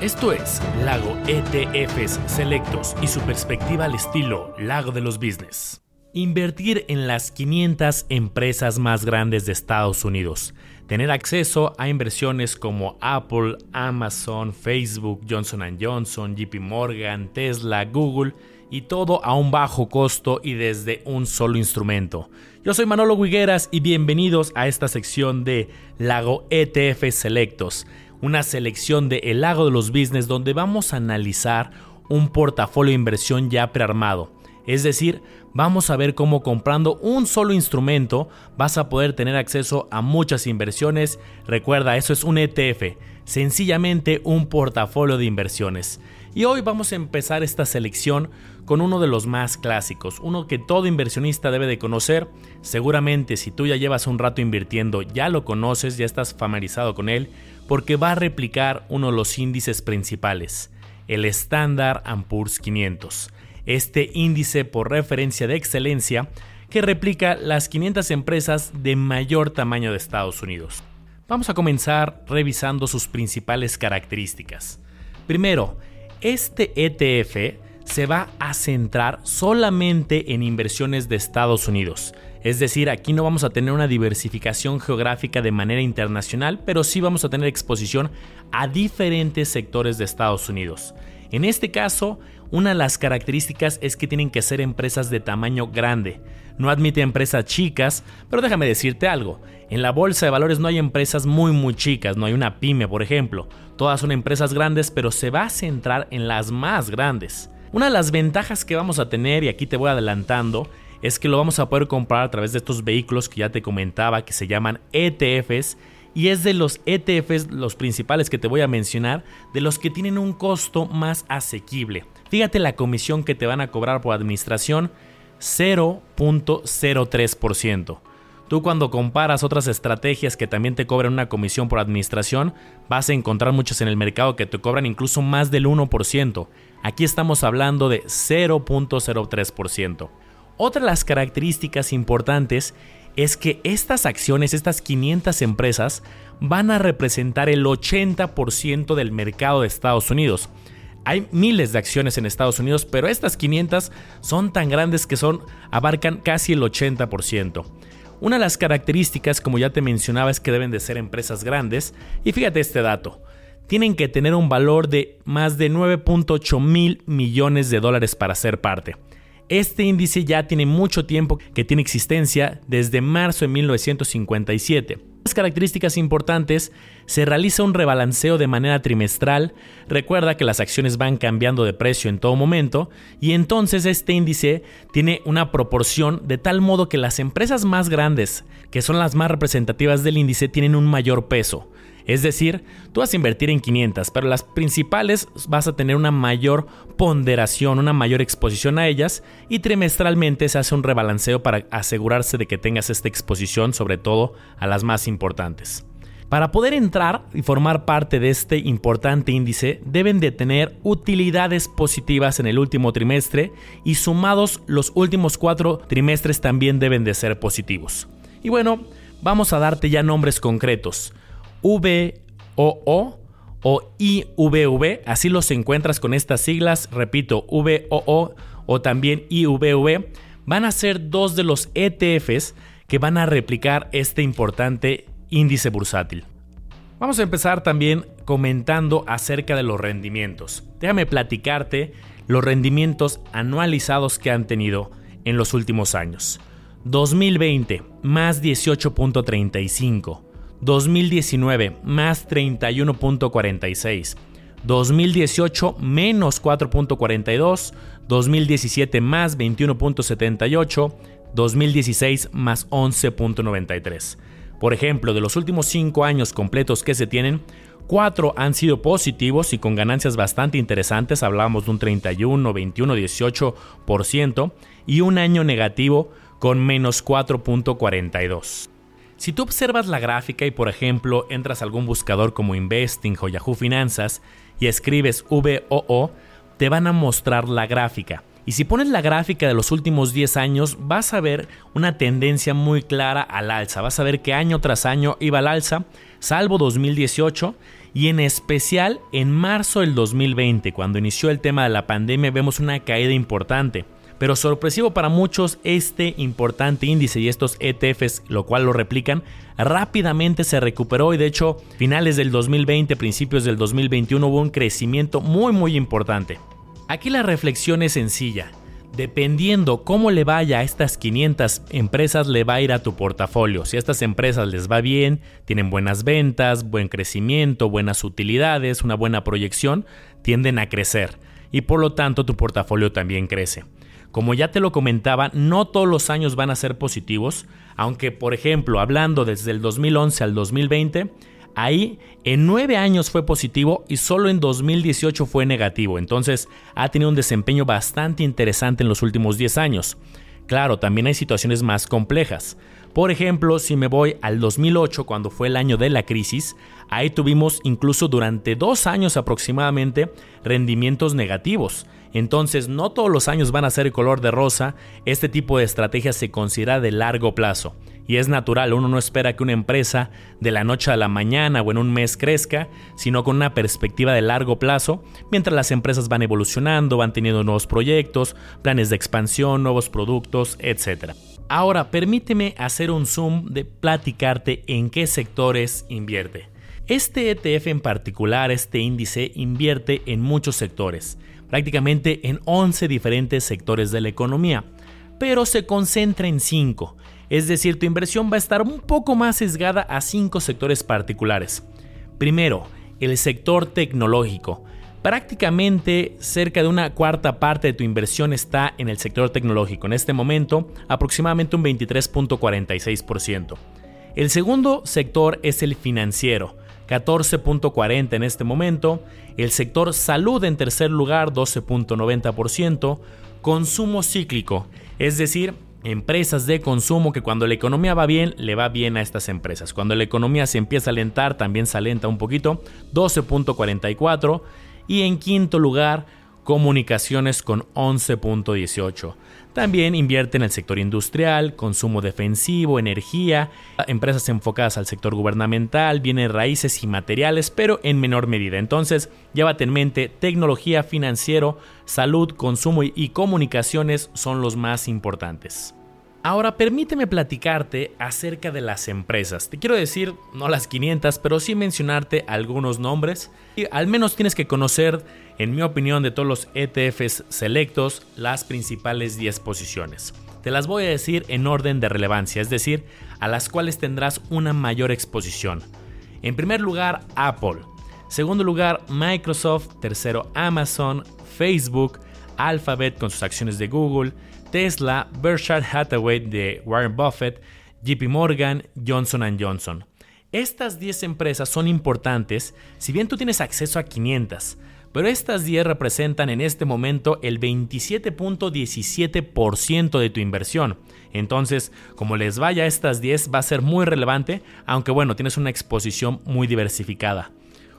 Esto es Lago ETFs Selectos y su perspectiva al estilo Lago de los Business. Invertir en las 500 empresas más grandes de Estados Unidos. Tener acceso a inversiones como Apple, Amazon, Facebook, Johnson Johnson, JP Morgan, Tesla, Google y todo a un bajo costo y desde un solo instrumento. Yo soy Manolo Guigueras y bienvenidos a esta sección de Lago ETF Selectos una selección de El Lago de los Business donde vamos a analizar un portafolio de inversión ya prearmado. Es decir, vamos a ver cómo comprando un solo instrumento vas a poder tener acceso a muchas inversiones. Recuerda, eso es un ETF, sencillamente un portafolio de inversiones. Y hoy vamos a empezar esta selección con uno de los más clásicos, uno que todo inversionista debe de conocer. Seguramente si tú ya llevas un rato invirtiendo, ya lo conoces, ya estás familiarizado con él, porque va a replicar uno de los índices principales, el Standard Poor's 500. Este índice por referencia de excelencia que replica las 500 empresas de mayor tamaño de Estados Unidos. Vamos a comenzar revisando sus principales características. Primero, este ETF se va a centrar solamente en inversiones de Estados Unidos. Es decir, aquí no vamos a tener una diversificación geográfica de manera internacional, pero sí vamos a tener exposición a diferentes sectores de Estados Unidos. En este caso, una de las características es que tienen que ser empresas de tamaño grande. No admite empresas chicas, pero déjame decirte algo. En la bolsa de valores no hay empresas muy muy chicas, no hay una pyme por ejemplo. Todas son empresas grandes, pero se va a centrar en las más grandes. Una de las ventajas que vamos a tener, y aquí te voy adelantando, es que lo vamos a poder comprar a través de estos vehículos que ya te comentaba que se llaman ETFs y es de los ETFs los principales que te voy a mencionar de los que tienen un costo más asequible. Fíjate la comisión que te van a cobrar por administración 0.03%. Tú cuando comparas otras estrategias que también te cobran una comisión por administración, vas a encontrar muchas en el mercado que te cobran incluso más del 1%. Aquí estamos hablando de 0.03%. Otra de las características importantes es que estas acciones, estas 500 empresas, van a representar el 80% del mercado de Estados Unidos. Hay miles de acciones en Estados Unidos, pero estas 500 son tan grandes que son abarcan casi el 80%. Una de las características, como ya te mencionaba, es que deben de ser empresas grandes. Y fíjate este dato. Tienen que tener un valor de más de 9.8 mil millones de dólares para ser parte. Este índice ya tiene mucho tiempo que tiene existencia, desde marzo de 1957. Las características importantes, se realiza un rebalanceo de manera trimestral, recuerda que las acciones van cambiando de precio en todo momento, y entonces este índice tiene una proporción de tal modo que las empresas más grandes, que son las más representativas del índice, tienen un mayor peso. Es decir, tú vas a invertir en 500, pero las principales vas a tener una mayor ponderación, una mayor exposición a ellas y trimestralmente se hace un rebalanceo para asegurarse de que tengas esta exposición sobre todo a las más importantes. Para poder entrar y formar parte de este importante índice, deben de tener utilidades positivas en el último trimestre y sumados los últimos cuatro trimestres también deben de ser positivos. Y bueno, vamos a darte ya nombres concretos. VOO o IVV, así los encuentras con estas siglas, repito, VOO o también IVV, van a ser dos de los ETFs que van a replicar este importante índice bursátil. Vamos a empezar también comentando acerca de los rendimientos. Déjame platicarte los rendimientos anualizados que han tenido en los últimos años. 2020, más 18.35. 2019 más 31.46, 2018 menos 4.42, 2017 más 21.78, 2016 más 11.93. Por ejemplo, de los últimos 5 años completos que se tienen, 4 han sido positivos y con ganancias bastante interesantes, hablamos de un 31, 21, 18%, y un año negativo con menos 4.42. Si tú observas la gráfica y por ejemplo entras a algún buscador como Investing o Yahoo Finanzas y escribes VOO, te van a mostrar la gráfica. Y si pones la gráfica de los últimos 10 años, vas a ver una tendencia muy clara al alza. Vas a ver que año tras año iba al alza, salvo 2018 y en especial en marzo del 2020, cuando inició el tema de la pandemia, vemos una caída importante. Pero sorpresivo para muchos, este importante índice y estos ETFs, lo cual lo replican, rápidamente se recuperó y de hecho finales del 2020, principios del 2021 hubo un crecimiento muy muy importante. Aquí la reflexión es sencilla. Dependiendo cómo le vaya a estas 500 empresas, le va a ir a tu portafolio. Si a estas empresas les va bien, tienen buenas ventas, buen crecimiento, buenas utilidades, una buena proyección, tienden a crecer y por lo tanto tu portafolio también crece. Como ya te lo comentaba, no todos los años van a ser positivos, aunque por ejemplo, hablando desde el 2011 al 2020, Ahí en nueve años fue positivo y solo en 2018 fue negativo, entonces ha tenido un desempeño bastante interesante en los últimos 10 años. Claro, también hay situaciones más complejas. Por ejemplo, si me voy al 2008, cuando fue el año de la crisis, ahí tuvimos incluso durante dos años aproximadamente rendimientos negativos. Entonces, no todos los años van a ser color de rosa, este tipo de estrategia se considera de largo plazo. Y es natural, uno no espera que una empresa de la noche a la mañana o en un mes crezca, sino con una perspectiva de largo plazo, mientras las empresas van evolucionando, van teniendo nuevos proyectos, planes de expansión, nuevos productos, etc. Ahora, permíteme hacer un zoom de platicarte en qué sectores invierte. Este ETF en particular, este índice, invierte en muchos sectores, prácticamente en 11 diferentes sectores de la economía, pero se concentra en 5 es decir, tu inversión va a estar un poco más sesgada a cinco sectores particulares. Primero, el sector tecnológico. Prácticamente cerca de una cuarta parte de tu inversión está en el sector tecnológico. En este momento, aproximadamente un 23.46%. El segundo sector es el financiero, 14.40 en este momento. El sector salud en tercer lugar, 12.90%. Consumo cíclico, es decir, empresas de consumo que cuando la economía va bien, le va bien a estas empresas. Cuando la economía se empieza a alentar, también se alenta un poquito, 12.44. Y en quinto lugar, comunicaciones con 11.18. También invierte en el sector industrial, consumo defensivo, energía, empresas enfocadas al sector gubernamental, bienes raíces y materiales, pero en menor medida. Entonces, llévate en mente, tecnología, financiero, salud, consumo y comunicaciones son los más importantes. Ahora permíteme platicarte acerca de las empresas. Te quiero decir, no las 500, pero sí mencionarte algunos nombres. Y al menos tienes que conocer, en mi opinión, de todos los ETFs selectos, las principales 10 posiciones. Te las voy a decir en orden de relevancia, es decir, a las cuales tendrás una mayor exposición. En primer lugar, Apple. Segundo lugar, Microsoft. Tercero, Amazon, Facebook, Alphabet con sus acciones de Google. Tesla, Berkshire Hathaway de Warren Buffett, JP Morgan, Johnson Johnson. Estas 10 empresas son importantes si bien tú tienes acceso a 500, pero estas 10 representan en este momento el 27.17% de tu inversión. Entonces, como les vaya a estas 10 va a ser muy relevante, aunque bueno, tienes una exposición muy diversificada.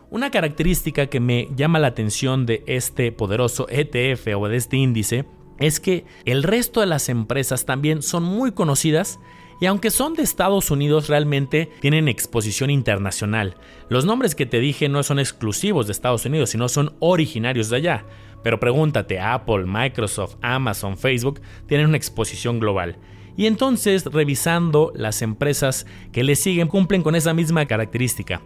Una característica que me llama la atención de este poderoso ETF o de este índice es que el resto de las empresas también son muy conocidas y aunque son de Estados Unidos realmente tienen exposición internacional. Los nombres que te dije no son exclusivos de Estados Unidos, sino son originarios de allá. Pero pregúntate, Apple, Microsoft, Amazon, Facebook tienen una exposición global. Y entonces, revisando las empresas que le siguen, cumplen con esa misma característica.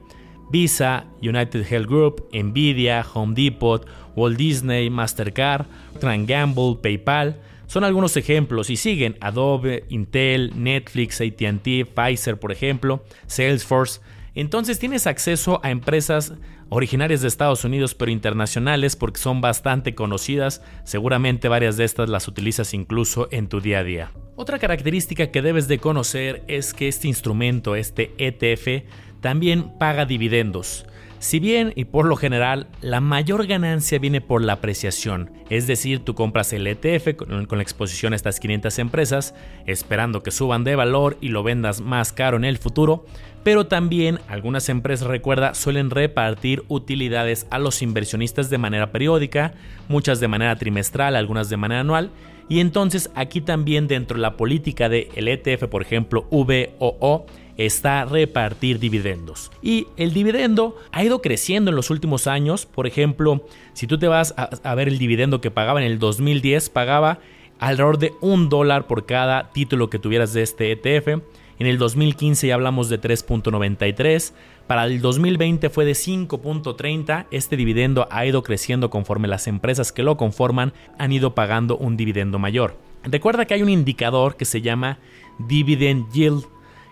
Visa, United Health Group, Nvidia, Home Depot, Walt Disney, Mastercard, Procter Gamble, PayPal, son algunos ejemplos y siguen Adobe, Intel, Netflix, ATT, Pfizer, por ejemplo, Salesforce. Entonces tienes acceso a empresas originarias de Estados Unidos pero internacionales porque son bastante conocidas, seguramente varias de estas las utilizas incluso en tu día a día. Otra característica que debes de conocer es que este instrumento, este ETF, también paga dividendos. Si bien y por lo general la mayor ganancia viene por la apreciación, es decir, tú compras el ETF con, la exposición a estas 500 empresas, esperando que suban de valor y lo vendas más caro en el futuro, pero también algunas empresas, recuerda, suelen repartir utilidades a los inversionistas de manera periódica, muchas de manera trimestral, algunas de manera anual, y entonces aquí también dentro de la política del ETF, por ejemplo, VOO, está repartir dividendos. Y el dividendo ha ido creciendo en los últimos años. Por ejemplo, si tú te vas a, ver el dividendo que pagaba en el 2010, pagaba alrededor de un dólar por cada título que tuvieras de este ETF. En el 2015 ya hablamos de 3.93. Para el 2020 fue de 5.30. Este dividendo ha ido creciendo conforme las empresas que lo conforman han ido pagando un dividendo mayor. Recuerda que hay un indicador que se llama Dividend Yield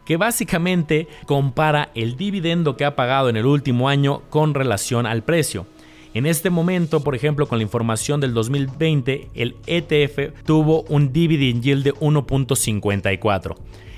que básicamente compara el dividendo que ha pagado en el último año con relación al precio. En este momento, por ejemplo, con la información del 2020, el ETF tuvo un dividend yield de 1.54.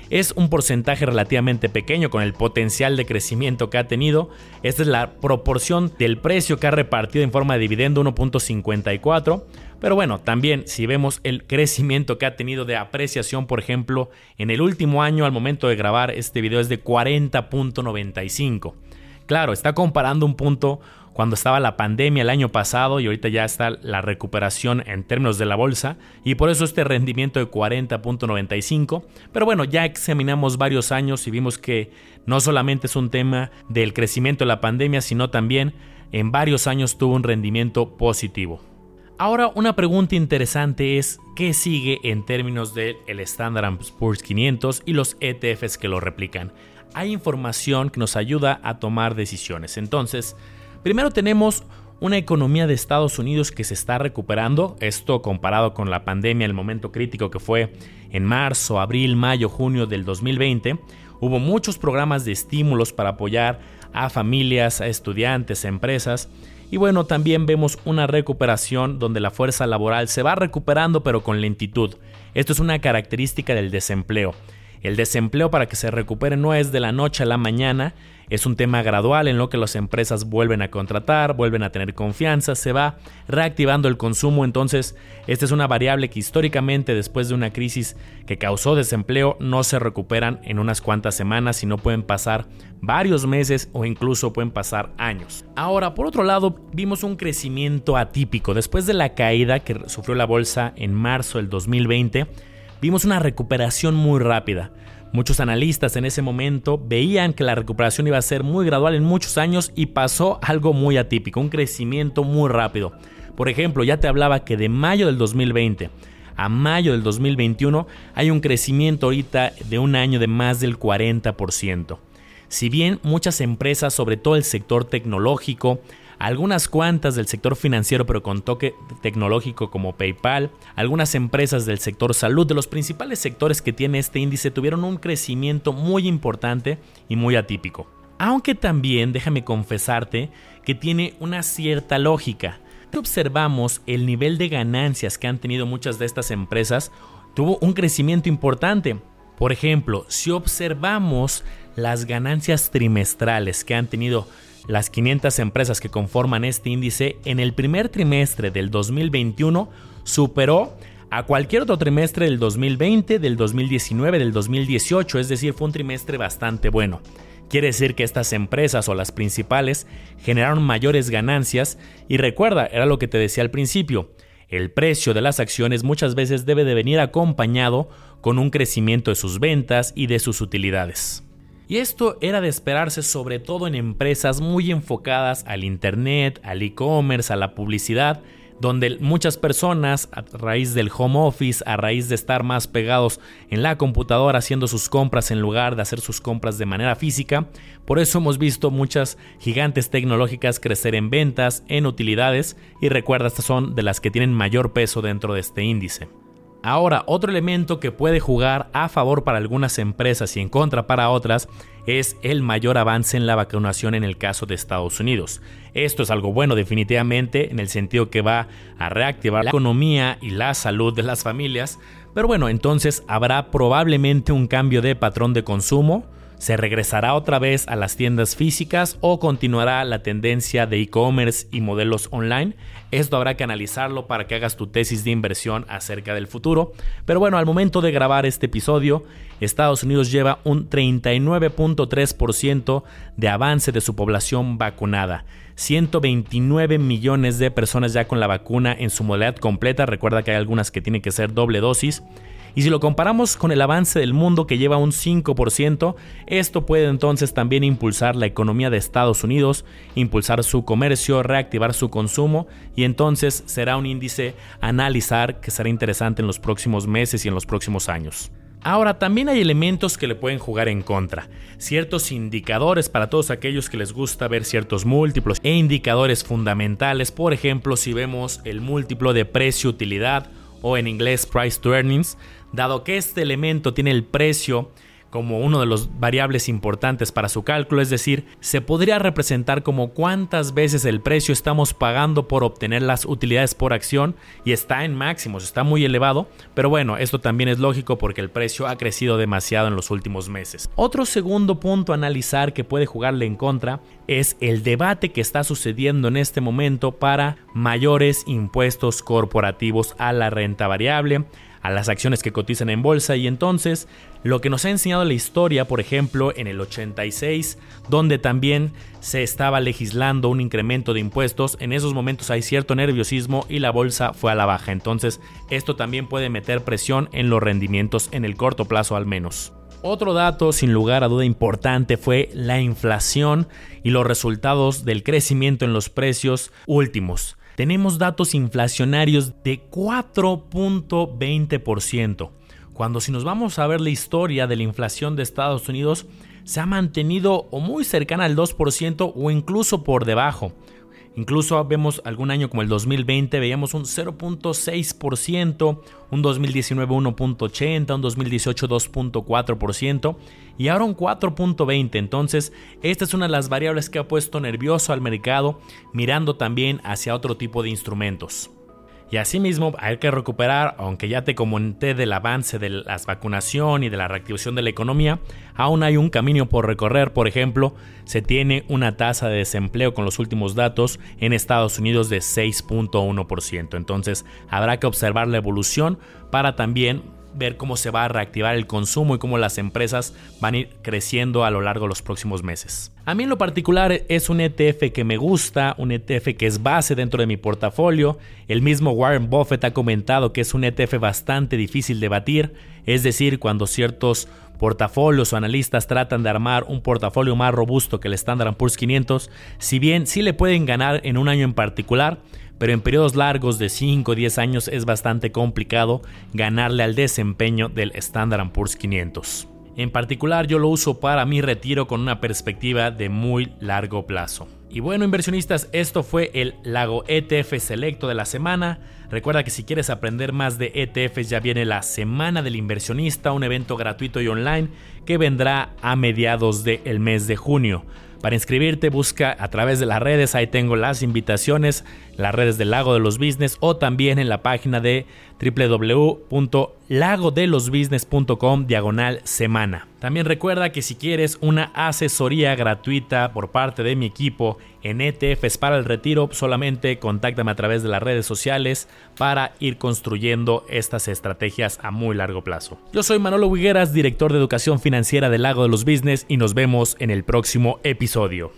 Es un porcentaje relativamente pequeño con el potencial de crecimiento que ha tenido. Esta es la proporción del precio que ha repartido en forma de dividendo 1.54 pero bueno, también si vemos el crecimiento que ha tenido de apreciación, por ejemplo, en el último año al momento de grabar este video es de 40.95. Claro, está comparando un punto cuando estaba la pandemia el año pasado y ahorita ya está la recuperación en términos de la bolsa y por eso este rendimiento de 40.95. Pero bueno, ya examinamos varios años y vimos que no solamente es un tema del crecimiento de la pandemia, sino también en varios años tuvo un rendimiento positivo. Ahora una pregunta interesante es qué sigue en términos del Standard Poor's 500 y los ETFs que lo replican. Hay información que nos ayuda a tomar decisiones. Entonces, primero tenemos una economía de Estados Unidos que se está recuperando, esto comparado con la pandemia, el momento crítico que fue en marzo, abril, mayo, junio del 2020. Hubo muchos programas de estímulos para apoyar a familias, a estudiantes, a empresas y bueno, también vemos una recuperación donde la fuerza laboral se va recuperando pero con lentitud. Esto es una característica del desempleo. El desempleo para que se recupere no es de la noche a la mañana, es un tema gradual en lo que las empresas vuelven a contratar, vuelven a tener confianza, se va reactivando el consumo, entonces esta es una variable que históricamente después de una crisis que causó desempleo no se recuperan en unas cuantas semanas, sino pueden pasar varios meses o incluso pueden pasar años. Ahora, por otro lado, vimos un crecimiento atípico. Después de la caída que sufrió la bolsa en marzo del 2020, vimos una recuperación muy rápida. Muchos analistas en ese momento veían que la recuperación iba a ser muy gradual en muchos años y pasó algo muy atípico, un crecimiento muy rápido. Por ejemplo, ya te hablaba que de mayo del 2020 a mayo del 2021 hay un crecimiento ahorita de un año de más del 40%. Si bien muchas empresas, sobre todo el sector tecnológico, algunas cuantas del sector financiero pero con toque tecnológico como PayPal, algunas empresas del sector salud, de los principales sectores que tiene este índice, tuvieron un crecimiento muy importante y muy atípico. Aunque también, déjame confesarte, que tiene una cierta lógica. Observamos el nivel de ganancias que han tenido muchas de estas empresas, tuvo un crecimiento importante. Por ejemplo, si observamos las ganancias trimestrales que han tenido las 500 empresas que conforman este índice en el primer trimestre del 2021 superó a cualquier otro trimestre del 2020, del 2019, del 2018, es decir, fue un trimestre bastante bueno. Quiere decir que estas empresas o las principales generaron mayores ganancias y recuerda, era lo que te decía al principio, el precio de las acciones muchas veces debe de venir acompañado con un crecimiento de sus ventas y de sus utilidades. Y esto era de esperarse sobre todo en empresas muy enfocadas al Internet, al e-commerce, a la publicidad, donde muchas personas a raíz del home office, a raíz de estar más pegados en la computadora haciendo sus compras en lugar de hacer sus compras de manera física, por eso hemos visto muchas gigantes tecnológicas crecer en ventas, en utilidades y recuerda, estas son de las que tienen mayor peso dentro de este índice. Ahora, otro elemento que puede jugar a favor para algunas empresas y en contra para otras es el mayor avance en la vacunación en el caso de Estados Unidos. Esto es algo bueno definitivamente en el sentido que va a reactivar la economía y la salud de las familias, pero bueno, entonces habrá probablemente un cambio de patrón de consumo, ¿Se regresará otra vez a las tiendas físicas o continuará la tendencia de e-commerce y modelos online? Esto habrá que analizarlo para que hagas tu tesis de inversión acerca del futuro. Pero bueno, al momento de grabar este episodio, Estados Unidos lleva un 39.3% de avance de su población vacunada. 129 millones de personas ya con la vacuna en su modalidad completa. Recuerda que hay algunas que tienen que ser doble dosis. Y si lo comparamos con el avance del mundo que lleva un 5%, esto puede entonces también impulsar la economía de Estados Unidos, impulsar su comercio, reactivar su consumo y entonces será un índice a analizar que será interesante en los próximos meses y en los próximos años. Ahora, también hay elementos que le pueden jugar en contra. Ciertos indicadores para todos aquellos que les gusta ver ciertos múltiplos e indicadores fundamentales. Por ejemplo, si vemos el múltiplo de precio-utilidad o en inglés price to earnings, dado que este elemento tiene el precio como uno de los variables importantes para su cálculo, es decir, se podría representar como cuántas veces el precio estamos pagando por obtener las utilidades por acción y está en máximos, está muy elevado, pero bueno, esto también es lógico porque el precio ha crecido demasiado en los últimos meses. Otro segundo punto a analizar que puede jugarle en contra es el debate que está sucediendo en este momento para mayores impuestos corporativos a la renta variable, a las acciones que cotizan en bolsa y entonces lo que nos ha enseñado la historia, por ejemplo, en el 86, donde también se estaba legislando un incremento de impuestos, en esos momentos hay cierto nerviosismo y la bolsa fue a la baja. Entonces, esto también puede meter presión en los rendimientos en el corto plazo al menos. Otro dato sin lugar a duda importante fue la inflación y los resultados del crecimiento en los precios últimos tenemos datos inflacionarios de 4.20%, cuando si nos vamos a ver la historia de la inflación de Estados Unidos, se ha mantenido o muy cercana al 2% o incluso por debajo. Incluso vemos algún año como el 2020, veíamos un 0.6%, un 2019 1.80%, un 2018 2.4% y ahora un 4.20%. Entonces, esta es una de las variables que ha puesto nervioso al mercado, mirando también hacia otro tipo de instrumentos. Y asimismo hay que recuperar, aunque ya te comenté del avance de la vacunación y de la reactivación de la economía, aún hay un camino por recorrer. Por ejemplo, se tiene una tasa de desempleo con los últimos datos en Estados Unidos de 6.1%. Entonces habrá que observar la evolución para también ver cómo se va a reactivar el consumo y cómo las empresas van a ir creciendo a lo largo de los próximos meses. A mí en lo particular es un ETF que me gusta, un ETF que es base dentro de mi portafolio. El mismo Warren Buffett ha comentado que es un ETF bastante difícil de batir, es decir, cuando ciertos portafolios o analistas tratan de armar un portafolio más robusto que el Standard Poor's 500, si bien sí le pueden ganar en un año en particular, pero en periodos largos de 5 o 10 años es bastante complicado ganarle al desempeño del Standard Poor's 500. En particular yo lo uso para mi retiro con una perspectiva de muy largo plazo. Y bueno inversionistas, esto fue el Lago ETF Selecto de la semana. Recuerda que si quieres aprender más de ETFs ya viene la Semana del Inversionista, un evento gratuito y online que vendrá a mediados del mes de junio. Para inscribirte busca a través de las redes, ahí tengo las invitaciones, las redes del Lago de los Business o también en la página de www.lagodelosbusiness.com diagonal semana. También recuerda que si quieres una asesoría gratuita por parte de mi equipo en ETFs para el retiro, solamente contáctame a través de las redes sociales para ir construyendo estas estrategias a muy largo plazo. Yo soy Manolo Huigueras, director de educación financiera del Lago de los Business y nos vemos en el próximo episodio.